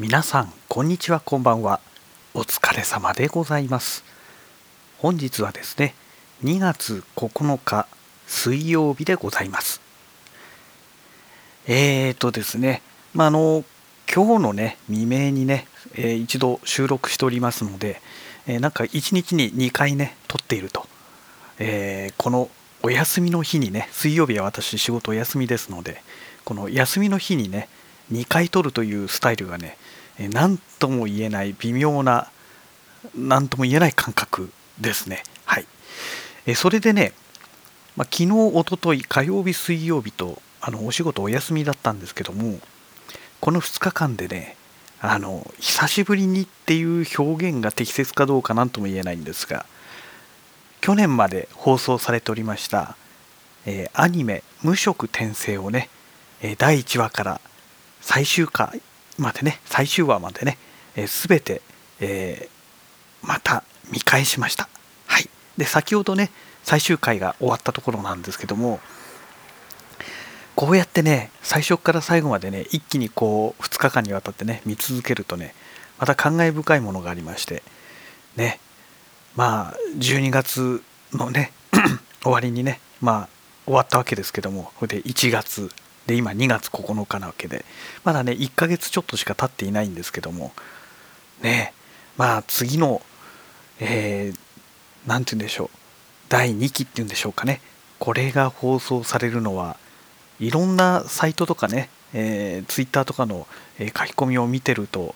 皆さんこんにちはこんばんは。お疲れ様でございます。本日はですね2月9日水曜日でございます。えーとですねまああの今日のね未明にね、えー、一度収録しておりますので、えー、なんか1日に2回ね撮っていると、えー、このお休みの日にね水曜日は私仕事お休みですのでこの休みの日にね2回取るというスタイルがね何とも言えない微妙な何とも言えない感覚ですね。はい。えそれでね、まあ、昨日おととい火曜日水曜日とあのお仕事お休みだったんですけどもこの2日間でねあの久しぶりにっていう表現が適切かどうか何とも言えないんですが去年まで放送されておりました、えー、アニメ「無色転生」をねえ第1話から最終回までね最終話までね、えー、全て、えー、また見返しました。はい、で先ほどね最終回が終わったところなんですけどもこうやってね最初から最後までね一気にこう2日間にわたってね見続けるとねまた感慨深いものがありましてねまあ12月のね 終わりにねまあ終わったわけですけどもそれで1月で今2月9日なわけでまだね1ヶ月ちょっとしか経っていないんですけどもねまあ次の何、えー、て言うんでしょう第2期っていうんでしょうかね。これが放送されるのはいろんなサイトとかね、えー、ツイッターとかの、え書き込みを見てると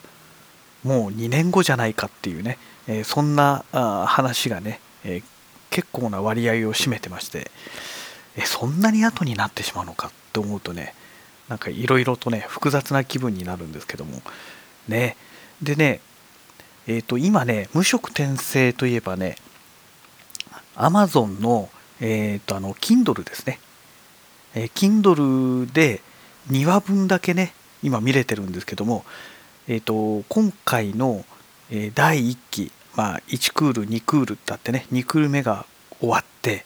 もう2年後じゃないかっていうね、えー、そんな話がね、え、結構な割合を占めてまして、えそんなに後になってしまうのかって思うとねなんかいろいろとね複雑な気分になるんですけども。ね。でねえっ、ー、と今ね無色転生といえばね Amazon のえっ、ー、とあの Kindle ですね。えー、Kindle で2話分だけね今見れてるんですけども、えーと、今回の、え、第1期、まあ、1クール2クールってあってね2クール目が終わって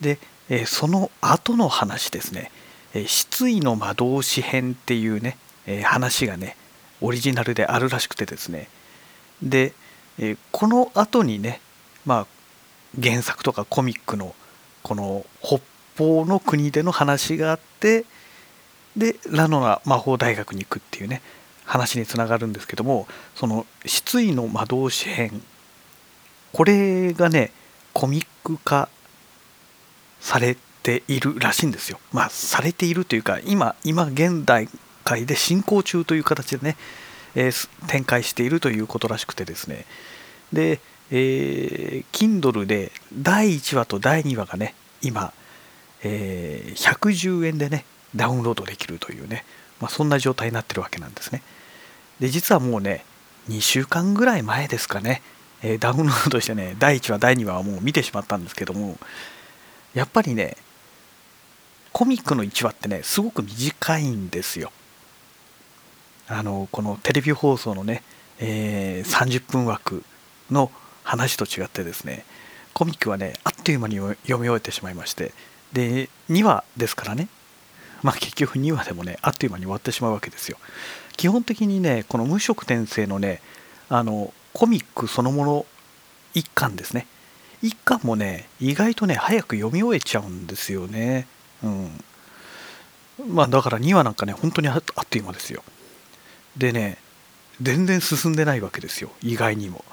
で、え、その後の話ですね「え、失意の魔導士編」っていうね、え、話がねオリジナルであるらしくてですね。で、え、この後にねまあ原作とかコミックのこの北方の国での話があってでラノナ魔法大学に行くっていうね話につながるんですけどもその「失意の魔導士編」これがねコミック化されているらしいんですよ。まあされているというか今今現代界で進行中という形でね、えー、展開しているということらしくてですねで、えー、Kindle で第1話と第2話がね今えー、110円でねダウンロードできるというね、まあ、そんな状態になってるわけなんですねで実はもうね2週間ぐらい前ですかね、えー、ダウンロードしてね第1話第2話はもう見てしまったんですけどもやっぱりねコミックの1話ってねすごく短いんですよ。あのこのテレビ放送のね、えー、30分枠の話と違ってですねコミックはねあっという間に読み終えてしまいましてで2話ですからねまあ結局2話でもねあっという間に終わってしまうわけですよ。基本的にねこの無色転生のねあのコミックそのもの1巻ですね。1巻もね意外とね早く読み終えちゃうんですよね。うん。まあだから2話なんかね本当にあっという間ですよ。でね全然進んでないわけですよ。意外にも。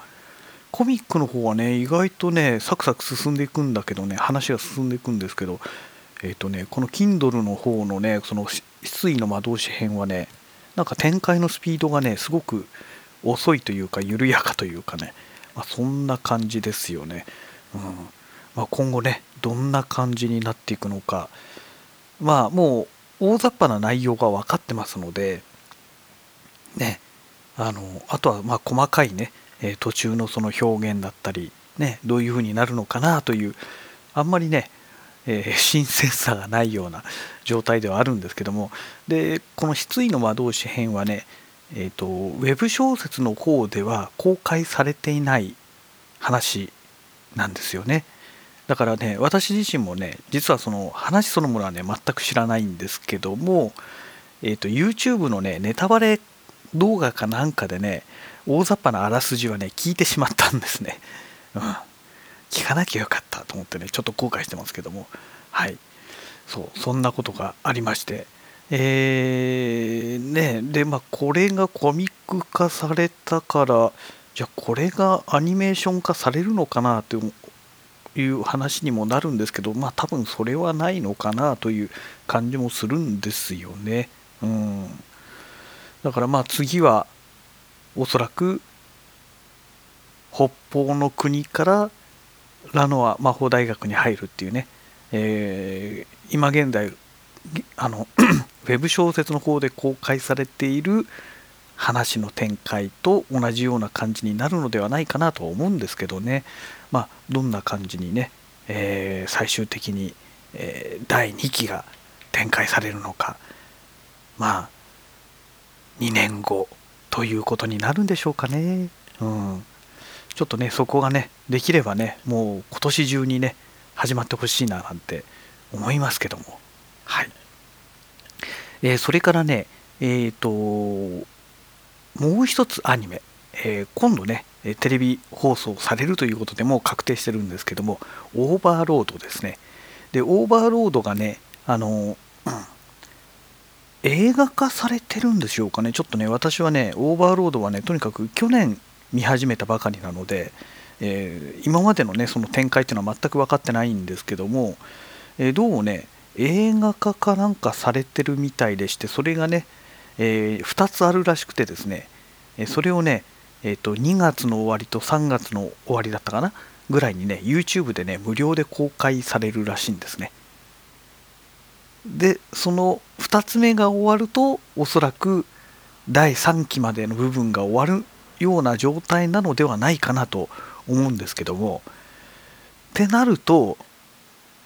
コミックの方はね意外とねサクサク進んでいくんだけどね話が進んでいくんですけどえっ、ー、とねこの Kindle の方のねその失意の魔導士編はねなんか展開のスピードがねすごく遅いというか緩やかというかね、まあ、そんな感じですよね、うん。まあ、今後ねどんな感じになっていくのか。まあもう大雑把な内容が分かってますのでねあのあとはまあ細かいねえ途中のその表現だったり、ね、どういうふうになるのかなというあんまりね、えー、新鮮さがないような状態ではあるんですけども。でこの「失意の魔導士編」はね、えーと、ウェブ小説の方では公開されていない話なんですよね。だからね私自身もね実はその話そのものはね全く知らないんですけども、えーと、YouTube のねネタバレ動画かなんかでね大雑把なあらすじはね聞いてしまったんですね、うん、聞かなきゃよかったと思ってねちょっと後悔してますけども。はい。そうそんなことがありまして。えー、ねでまあこれがコミック化されたからじゃあこれがアニメーション化されるのかなという話にもなるんですけどまあ多分それはないのかなという感じもするんですよね。うん、だからまあ次はおそらく北方の国からラノア魔法大学に入るっていうね、えー、今現在あの ウェブ小説の方で公開されている話の展開と同じような感じになるのではないかなと思うんですけどね。まあどんな感じにね、えー、最終的に、えー、第2期が展開されるのか。まあ2年後ということになるんでしょうかね。うん、ちょっとねそこがねできればねもう今年中にね始まってほしいななんて思いますけども。はい、えー、それからねえっ、ー、ともう一つアニメ、えー、今度ねテレビ放送されるということでもう確定してるんですけどもオーバーロードですね。でオーバーロードがねあの、うん、映画化されてるんでしょうかね。ちょっとね私はねオーバーロードはねとにかく去年見始めたばかりなので、えー、今までのねその展開っていうのは全く分かってないんですけども、えー、どうもね映画化かなんかされてるみたいでしてそれがね、えー、2つあるらしくてですね、えそれをね、えーと、2月の終わりと3月の終わりだったかなぐらいにね YouTube でね無料で公開されるらしいんですね。でその2つ目が終わるとおそらく第3期までの部分が終わるような状態なのではないかなと思うんですけどもってなると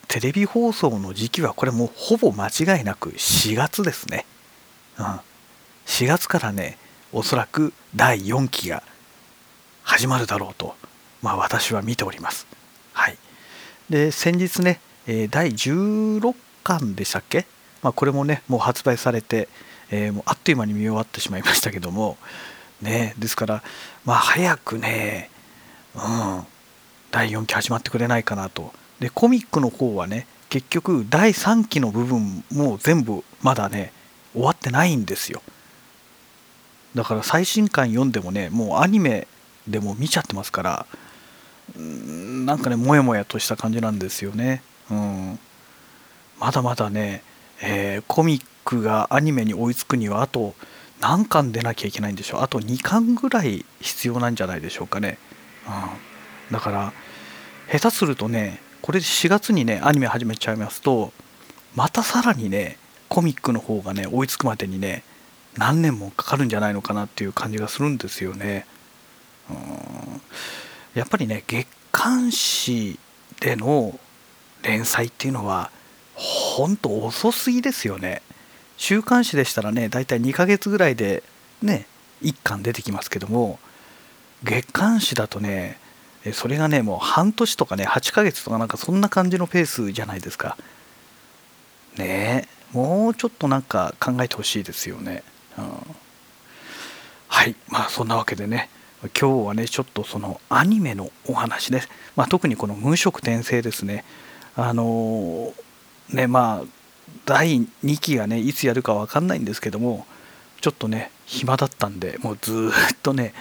テレビ放送の時期はこれもうほぼ間違いなく4月ですね、うん、4月からねおそらく第4期が始まるだろうとまあ私は見ております。はい。で先日ね、第16巻でしたっけ、まあ、これもねもう発売されて、えー、もうあっという間に見終わってしまいましたけどもねですからまあ早くねうん第4期始まってくれないかなと。でコミックの方はね結局第3期の部分も全部まだね終わってないんですよ。だから最新刊読んでもねもうアニメでも見ちゃってますからんなんかねモヤモヤとした感じなんですよね。うん。まだまだね、えー、コミックがアニメに追いつくにはあと何巻出なきゃいけないんでしょう。あと2巻ぐらい必要なんじゃないでしょうかね、うん、だから下手するとねこれで4月にねアニメ始めちゃいますとまたさらにねコミックの方がね追いつくまでにね何年もかかるんじゃないのかなっていう感じがするんですよね。うんやっぱりね月刊誌での連載っていうのは本当遅すぎですよね。週刊誌でしたらね大体2ヶ月ぐらいでね1巻出てきますけども月刊誌だとねそれがねもう半年とかね8ヶ月とかなんかそんな感じのペースじゃないですかねえもうちょっとなんか考えてほしいですよね、はい。まあそんなわけでね今日はねちょっとそのアニメのお話です、まあ、特にこの無色転生ですね。あのー、ねまあ第2期がねいつやるか分かんないんですけどもちょっとね暇だったんでもうずっとね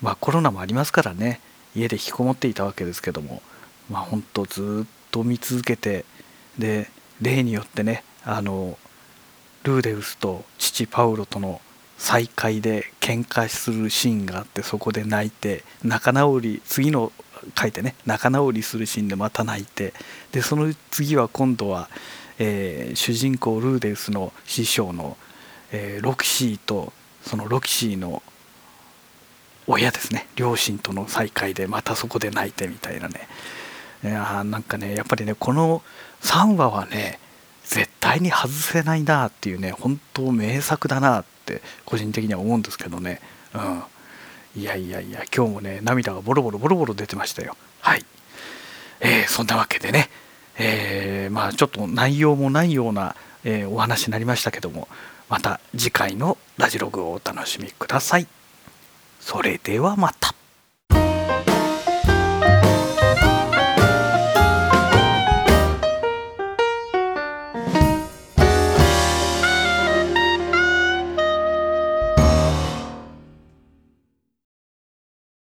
まあコロナもありますからね家で引きこもっていたわけですけどもまあほんとずっと見続けてで例によってねあのルーデウスと父パウロとの再会で喧嘩するシーンがあってそこで泣いて仲直り次の書いてね仲直りするシーンでまた泣いてでその次は今度はえー、主人公ルーデウスの師匠の、えー、ロキシーとそのロキシーの親ですね。両親との再会でまたそこで泣いてみたいなね。いやなんかねやっぱりねこの3話はね絶対に外せないなっていうね本当名作だなってって個人的には思うんですけどね、うん、いやいやいや今日もね涙がボロボロボロボロ出てましたよ。はい、えー、そんなわけでね、えー、まあちょっと内容もないような、えー、お話になりましたけどもまた次回のラジログをお楽しみください。それではまた。